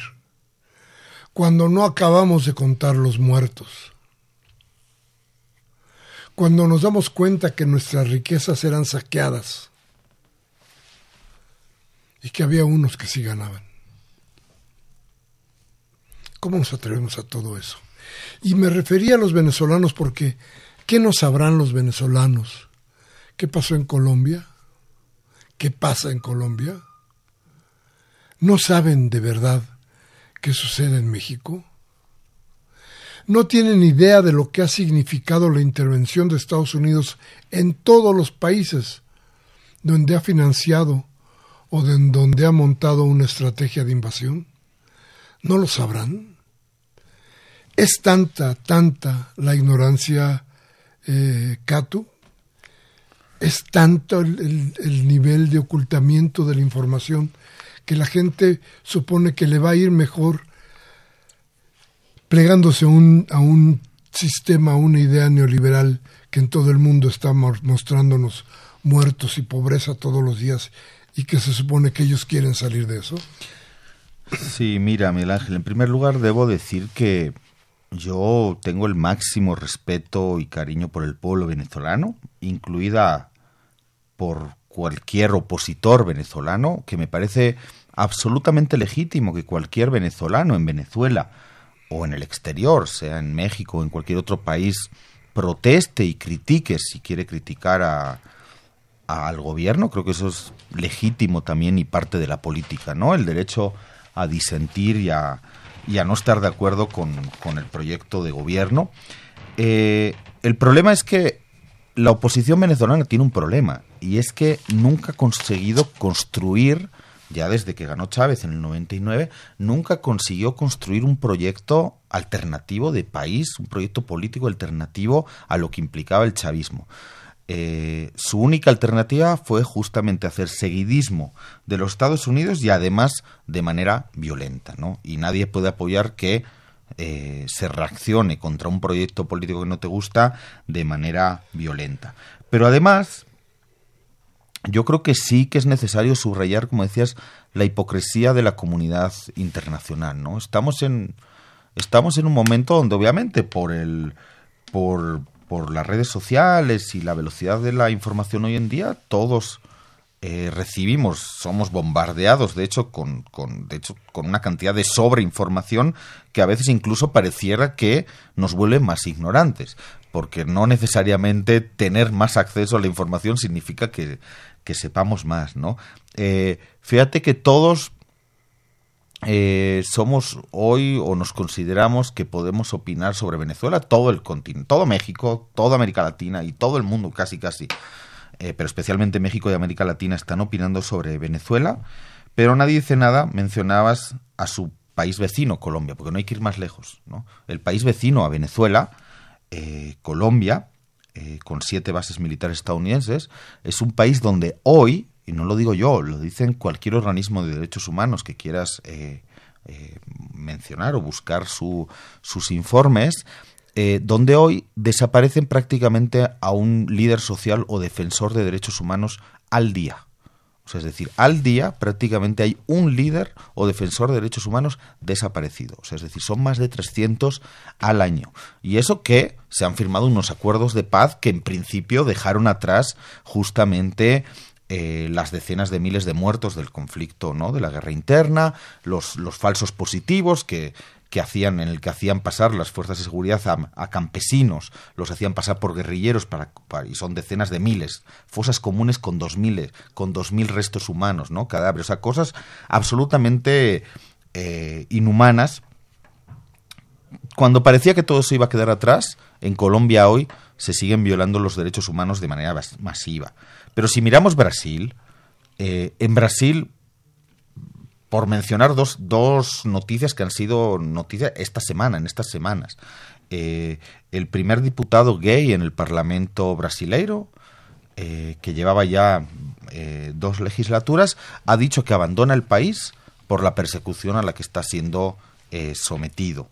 Cuando no acabamos de contar los muertos. Cuando nos damos cuenta que nuestras riquezas eran saqueadas y que había unos que sí ganaban. ¿Cómo nos atrevemos a todo eso? Y me refería a los venezolanos porque ¿Qué no sabrán los venezolanos? ¿Qué pasó en Colombia? ¿Qué pasa en Colombia? ¿No saben de verdad qué sucede en México? ¿No tienen idea de lo que ha significado la intervención de Estados Unidos en todos los países donde ha financiado o donde ha montado una estrategia de invasión? ¿No lo sabrán? Es tanta, tanta la ignorancia eh, es tanto el, nivel de ocultamiento de la información que la gente supone que le va a ir mejor plegándose un, a un sistema, a una idea neoliberal que en todo el mundo está mostrándonos muertos y pobreza todos los días y que se supone que ellos quieren salir de eso? Sí, mira, Miguel Ángel, en primer lugar debo decir que yo tengo el máximo respeto y cariño por el pueblo venezolano, incluida por cualquier opositor venezolano, que me parece absolutamente legítimo que cualquier venezolano en Venezuela o en el exterior, sea en México o en cualquier otro país, proteste y critique si quiere criticar a, al gobierno. Creo que eso es legítimo también y parte de la política, ¿no? El derecho a disentir y a, y a no estar de acuerdo con, el proyecto de gobierno. Eh, el problema es que la oposición venezolana tiene un problema y es que nunca ha conseguido construir, ya desde que ganó Chávez en el 99, nunca consiguió construir un proyecto alternativo de país, un proyecto político alternativo a lo que implicaba el chavismo. Eh, su única alternativa fue justamente hacer seguidismo de los Estados Unidos y además de manera violenta, ¿no? Y nadie puede apoyar que eh, se reaccione contra un proyecto político que no te gusta de manera violenta. Pero además, yo creo que sí que es necesario subrayar, como decías, la hipocresía de la comunidad internacional, ¿no? Estamos en estamos en un momento donde obviamente por el por, por las redes sociales y la velocidad de la información hoy en día, todos eh, recibimos, somos bombardeados, de hecho, con, con, de hecho, con una cantidad de sobreinformación que a veces incluso pareciera que nos vuelve más ignorantes, porque no necesariamente tener más acceso a la información significa que, que sepamos más, ¿no? Eh, fíjate que todos eh, somos hoy o nos consideramos que podemos opinar sobre Venezuela, todo el continente, todo México, toda América Latina y todo el mundo casi casi, eh, pero especialmente México y América Latina están opinando sobre Venezuela, pero nadie dice nada, mencionabas a su país vecino, Colombia, porque no hay que ir más lejos, ¿no? El país vecino a Venezuela, eh, Colombia, con siete bases militares estadounidenses, es un país donde hoy y no lo digo yo, lo dicen cualquier organismo de derechos humanos que quieras eh, eh, mencionar o buscar sus informes, eh, donde hoy desaparecen prácticamente a un líder social o defensor de derechos humanos al día. O sea, es decir, al día prácticamente hay un líder o defensor de derechos humanos desaparecido. O sea, es decir, son más de 300 al año. Y eso que se han firmado unos acuerdos de paz que en principio dejaron atrás justamente eh, las decenas de miles de muertos del conflicto, ¿no? De la guerra interna, los, falsos positivos que, hacían, en el que hacían pasar las fuerzas de seguridad a, campesinos, los hacían pasar por guerrilleros para, y son decenas de miles, fosas comunes con dos miles, con dos mil restos humanos, ¿no? Cadáveres, o sea, cosas absolutamente eh, inhumanas. Cuando parecía que todo eso iba a quedar atrás, en Colombia hoy se siguen violando los derechos humanos de manera masiva. Pero si miramos Brasil, eh, en Brasil, por mencionar dos, dos, noticias que han sido noticias esta semana, en estas semanas, eh, el primer diputado gay en el Parlamento brasileiro, eh, que llevaba ya dos legislaturas, ha dicho que abandona el país por la persecución a la que está siendo sometido.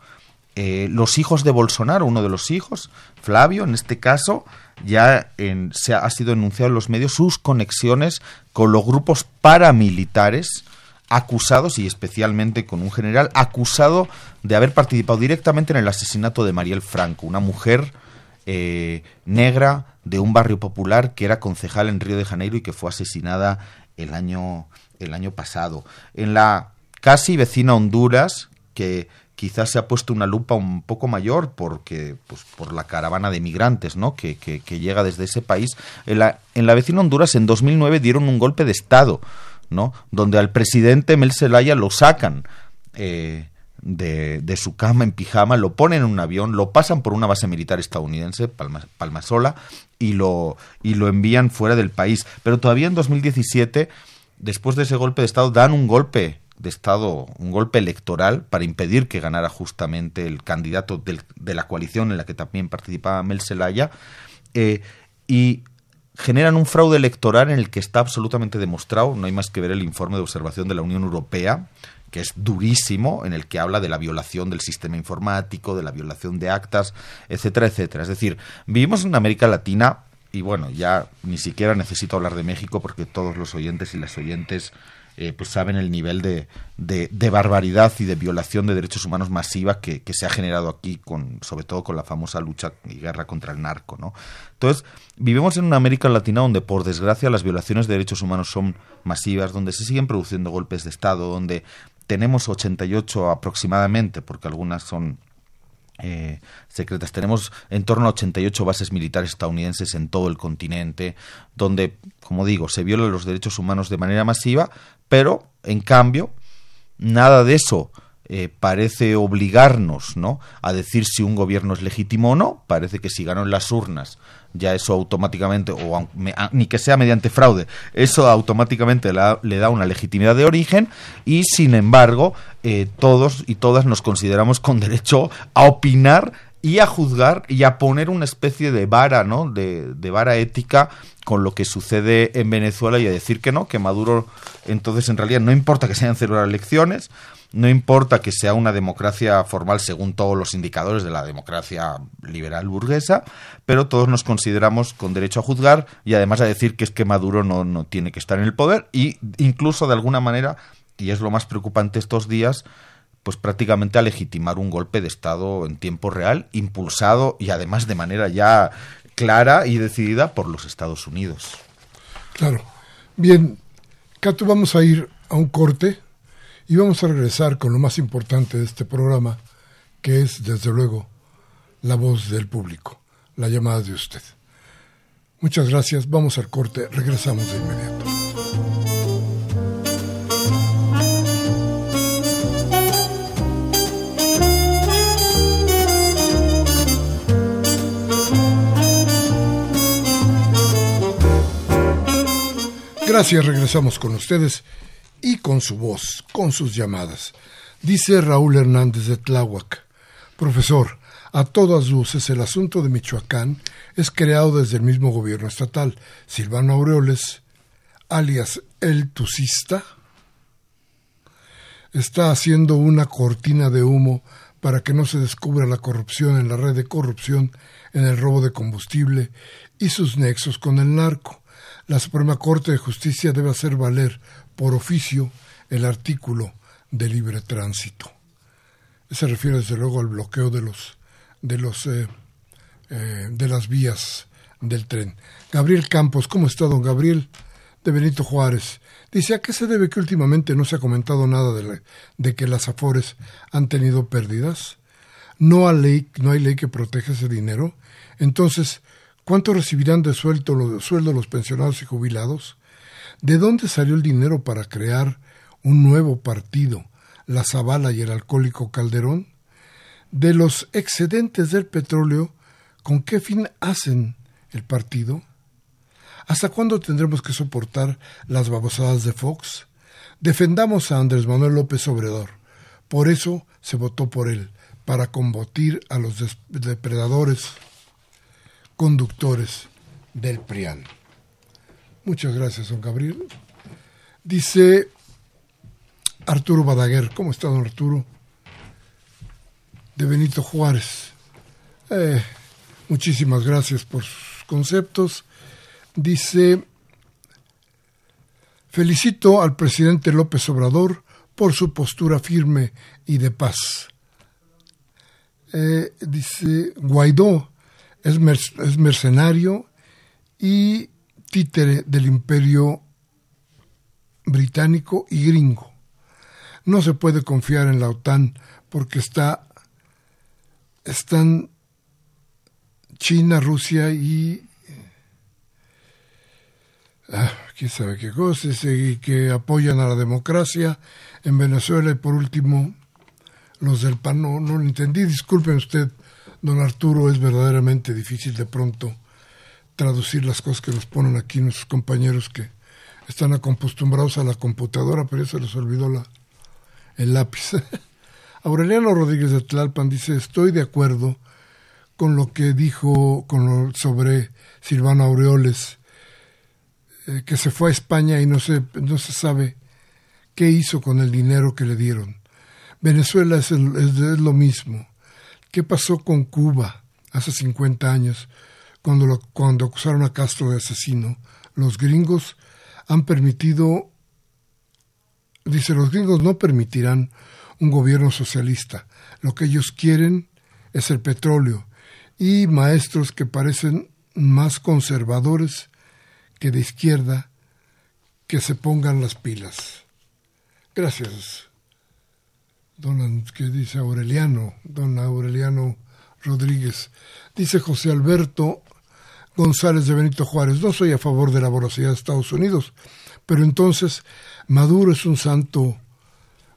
Los hijos de Bolsonaro, uno de los hijos, Flavio, en este caso, ya en, se ha, sido enunciado en los medios sus conexiones con los grupos paramilitares acusados y especialmente con un general acusado de haber participado directamente en el asesinato de Mariel Franco, una mujer eh, negra de un barrio popular que era concejal en Río de Janeiro y que fue asesinada el año, el año pasado. En la casi vecina Honduras, que quizás se ha puesto una lupa un poco mayor porque pues, por la caravana de migrantes ¿no? que, llega desde ese país. En la, en vecina Honduras en 2009 dieron un golpe de Estado, ¿no? donde al presidente Mel Zelaya lo sacan eh, de, de, su cama en pijama, lo ponen en un avión, lo pasan por una base militar estadounidense, Palma, Palmasola, y lo, y lo envían fuera del país. Pero todavía en 2017, después de ese golpe de Estado, dan un golpe de Estado, un golpe electoral para impedir que ganara justamente el candidato de la coalición en la que también participaba Mel Zelaya, eh, y generan un fraude electoral en el que está absolutamente demostrado, no hay más que ver el informe de observación de la Unión Europea, que es durísimo, en el que habla de la violación del sistema informático, de la violación de actas, etcétera, etcétera. Es decir, vivimos en América Latina y bueno, ya ni siquiera necesito hablar de México porque todos los oyentes y las oyentes eh, pues saben el nivel de, de, barbaridad y de violación de derechos humanos masiva que, se ha generado aquí, con, sobre todo con la famosa lucha y guerra contra el narco. ¿no? Entonces, vivimos en una América Latina donde, por desgracia, las violaciones de derechos humanos son masivas, donde se siguen produciendo golpes de Estado, donde tenemos 88 aproximadamente, porque algunas son eh, secretas. Tenemos en torno a 88 bases militares estadounidenses en todo el continente, donde, como digo, se violan los derechos humanos de manera masiva, pero, en cambio, nada de eso eh, parece obligarnos ¿no? a decir si un gobierno es legítimo o no. Parece que si ganó en las urnas, ya eso automáticamente, o ni que sea mediante fraude, eso automáticamente le da una legitimidad de origen y, sin embargo, eh, todos y todas nos consideramos con derecho a opinar y a juzgar y a poner una especie de vara, ¿no? De, vara ética con lo que sucede en Venezuela y a decir que no, que Maduro entonces en realidad no importa que se hayan celebrado elecciones, no importa que sea una democracia formal según todos los indicadores de la democracia liberal burguesa, pero todos nos consideramos con derecho a juzgar y además a decir que es que Maduro no, no tiene que estar en el poder y incluso de alguna manera, y es lo más preocupante estos días, pues prácticamente a legitimar un golpe de Estado en tiempo real, impulsado y además de manera ya clara y decidida por los Estados Unidos. Claro. Bien, Cato, vamos a ir a un corte y vamos a regresar con lo más importante de este programa, que es, desde luego, la voz del público, la llamada de usted. Muchas gracias, vamos al corte, regresamos de inmediato. Gracias, regresamos con ustedes y con su voz, con sus llamadas. Dice Raúl Hernández de Tláhuac, profesor, a todas luces el asunto de Michoacán es creado desde el mismo gobierno estatal. Silvano Aureoles, alias el Tucista, está haciendo una cortina de humo para que no se descubra la corrupción en la red de corrupción, en el robo de combustible y sus nexos con el narco la Suprema Corte de Justicia debe hacer valer por oficio el artículo de libre tránsito. Se refiere desde luego al bloqueo de los de los eh, eh, de las vías del tren. Gabriel Campos, ¿cómo está don Gabriel? De Benito Juárez. Dice, ¿a qué se debe que últimamente no se ha comentado nada de, de que las afores han tenido pérdidas? ¿No hay, ley, ¿No hay ley que protege ese dinero? Entonces, ¿Cuánto recibirán de sueldo, los pensionados y jubilados? ¿De dónde salió el dinero para crear un nuevo partido, la Zavala y el alcohólico Calderón? De los excedentes del petróleo, ¿con qué fin hacen el partido? ¿Hasta cuándo tendremos que soportar las babosadas de Fox? Defendamos a Andrés Manuel López Obrador. Por eso se votó por él, para combatir a los depredadores conductores del PRIAN. Muchas gracias, don Gabriel. Dice Arturo Badaguer, ¿cómo está don Arturo? De Benito Juárez. Eh, muchísimas gracias por sus conceptos. Dice, felicito al presidente López Obrador por su postura firme y de paz. Eh, dice, Guaidó es, mercenario y títere del imperio británico y gringo. No se puede confiar en la OTAN porque está están China, Rusia y ah, quién sabe qué cosas y que apoyan a la democracia en Venezuela y por último los del PAN no, no lo entendí, disculpen usted don Arturo, es verdaderamente difícil de pronto traducir las cosas que nos ponen aquí nuestros compañeros que están acostumbrados a la computadora, pero ya se les olvidó la, el lápiz. Aureliano Rodríguez de Tlalpan dice, estoy de acuerdo con lo que dijo con sobre Silvano Aureoles, eh, que se fue a España y no se, no se sabe qué hizo con el dinero que le dieron. Venezuela es, es lo mismo. ¿Qué pasó con Cuba hace 50 años cuando, cuando acusaron a Castro de asesino? Los gringos han permitido, dice, los gringos no permitirán un gobierno socialista. Lo que ellos quieren es el petróleo y maestros que parecen más conservadores que de izquierda que se pongan las pilas. Gracias don, que dice Aureliano, don Aureliano Rodríguez. Dice José Alberto González de Benito Juárez, no soy a favor de la voracidad de Estados Unidos, pero entonces Maduro es un santo,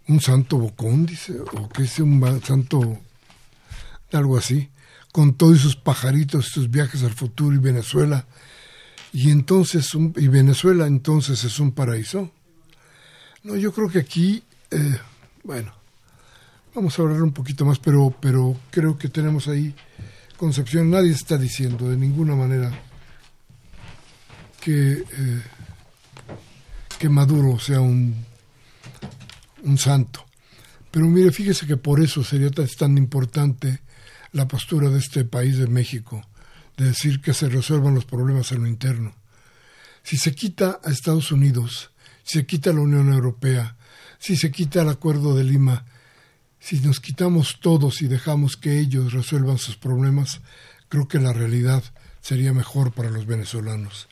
un santo bocón, dice, o que es un santo, algo así, con todos sus pajaritos, sus viajes al futuro y Venezuela. Y entonces, y Venezuela entonces es un paraíso. No, yo creo que aquí, eh, bueno, Vamos a hablar un poquito más, pero, pero creo que tenemos ahí concepción. Nadie está diciendo de ninguna manera que, eh, que Maduro sea un, un santo. Pero mire, fíjese que por eso sería tan, tan importante la postura de este país de México, de decir que se resuelvan los problemas en lo interno. Si se quita a Estados Unidos, si se quita a la Unión Europea, si se quita el Acuerdo de Lima, si nos quitamos todos y dejamos que ellos resuelvan sus problemas, creo que la realidad sería mejor para los venezolanos.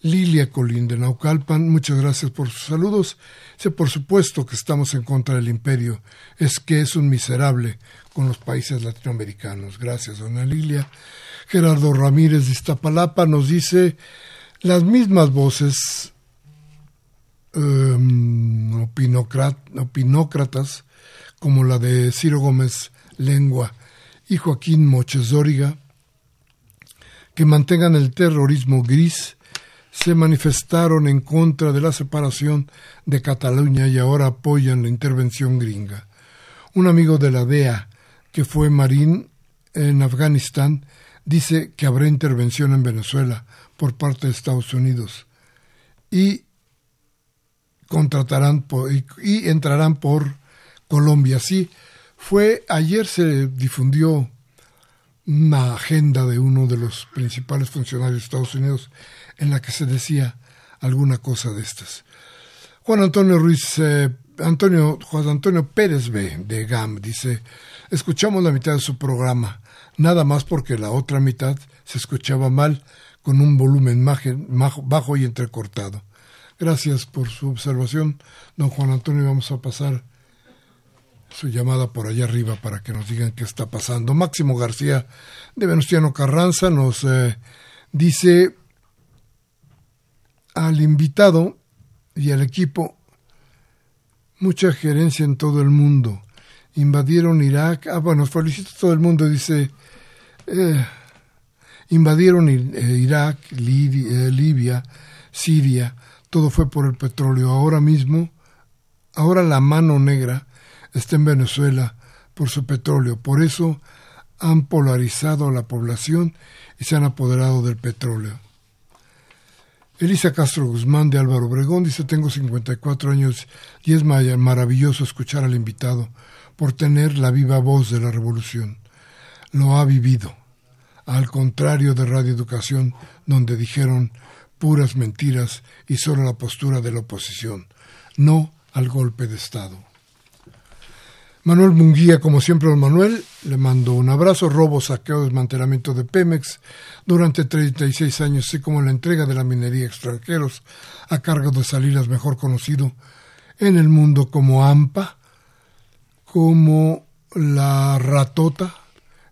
Lilia Colín de Naucalpan, muchas gracias por sus saludos. Sé por supuesto que estamos en contra del imperio, es que es un miserable con los países latinoamericanos. Gracias, dona Lilia. Gerardo Ramírez de Iztapalapa nos dice las mismas voces um, opinócratas como la de Ciro Gómez Lengua y Joaquín Moches Dóriga, que mantengan el terrorismo gris, se manifestaron en contra de la separación de Cataluña y ahora apoyan la intervención gringa. Un amigo de la DEA, que fue marín en Afganistán, dice que habrá intervención en Venezuela por parte de Estados Unidos y contratarán y entrarán por Colombia. Sí, fue ayer se difundió una agenda de uno de los principales funcionarios de Estados Unidos en la que se decía alguna cosa de estas. Juan Antonio Ruiz, eh, Antonio, Juan Antonio Pérez B. de GAM dice, escuchamos la mitad de su programa, nada más porque la otra mitad se escuchaba mal, con un volumen bajo y entrecortado. Gracias por su observación, don Juan Antonio. Vamos a pasar su llamada por allá arriba para que nos digan qué está pasando. Máximo García de Venustiano Carranza nos eh, dice al invitado y al equipo mucha gerencia en todo el mundo. Invadieron Irak. Ah, bueno, felicito a todo el mundo. Dice, eh, invadieron eh, Irak, Libia, Siria. Todo fue por el petróleo. Ahora mismo, ahora la mano negra está en Venezuela por su petróleo. Por eso han polarizado a la población y se han apoderado del petróleo. Elisa Castro Guzmán de Álvaro Obregón dice tengo 54 años y es maravilloso escuchar al invitado por tener la viva voz de la revolución. Lo ha vivido, al contrario de Radio Educación, donde dijeron puras mentiras y solo la postura de la oposición, no al golpe de Estado. Manuel Munguía, como siempre, don Manuel, le mando un abrazo. Robo, saqueo, desmantelamiento de Pemex durante 36 años, así como la entrega de la minería a extranjeros a cargo de Salinas, mejor conocido en el mundo como AMPA, como la ratota,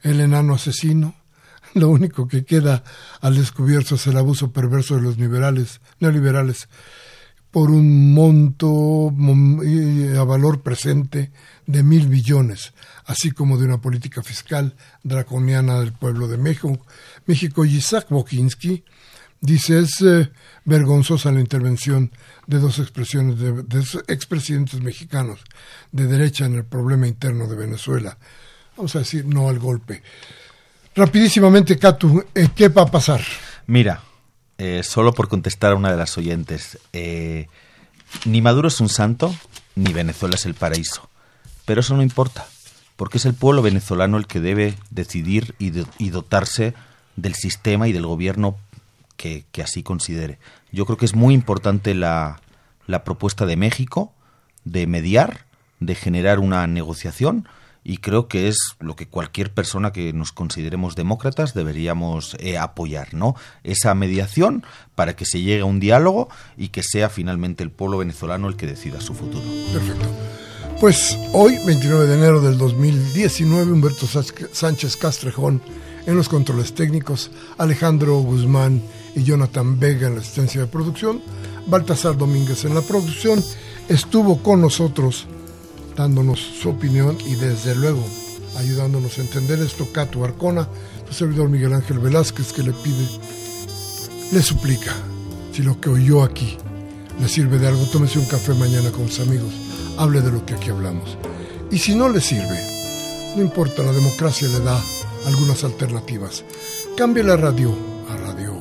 el enano asesino. Lo único que queda al descubierto es el abuso perverso de los liberales, neoliberales por un monto a valor presente de mil billones, así como de una política fiscal draconiana del pueblo de México. México y Isaac Bokinski dice es eh, vergonzosa la intervención de dos expresiones de, expresidentes mexicanos de derecha en el problema interno de Venezuela. Vamos a decir no al golpe. Rapidísimamente, Catu, eh, ¿qué va a pasar? Mira, eh, solo por contestar a una de las oyentes, ni Maduro es un santo, ni Venezuela es el paraíso. Pero eso no importa, porque es el pueblo venezolano el que debe decidir y, dotarse del sistema y del gobierno que, así considere. Yo creo que es muy importante la, la propuesta de México de mediar, de generar una negociación y creo que es lo que cualquier persona que nos consideremos demócratas deberíamos eh, apoyar, ¿no? Esa mediación para que se llegue a un diálogo y que sea finalmente el pueblo venezolano el que decida su futuro. Perfecto. Pues hoy, 29 de enero del 2019, Humberto Sánchez Castrejón en los controles técnicos, Alejandro Guzmán y Jonathan Vega en la asistencia de producción, Baltasar Domínguez en la producción, estuvo con nosotros dándonos su opinión y desde luego ayudándonos a entender esto, Cato Arcona, su servidor Miguel Ángel Velázquez, que le pide, le suplica, si lo que oyó aquí le sirve de algo, tómese un café mañana con sus amigos hable de lo que aquí hablamos. Y si no le sirve, no importa, la democracia le da algunas alternativas. Cambie la radio a radio.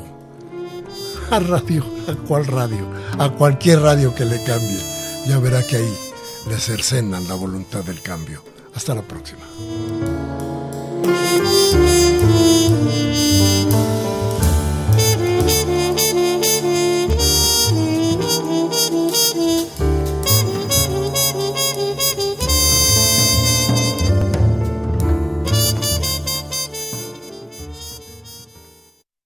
A radio, ¿a cuál radio? A cualquier radio que le cambie. Ya verá que ahí le cercenan la voluntad del cambio. Hasta la próxima.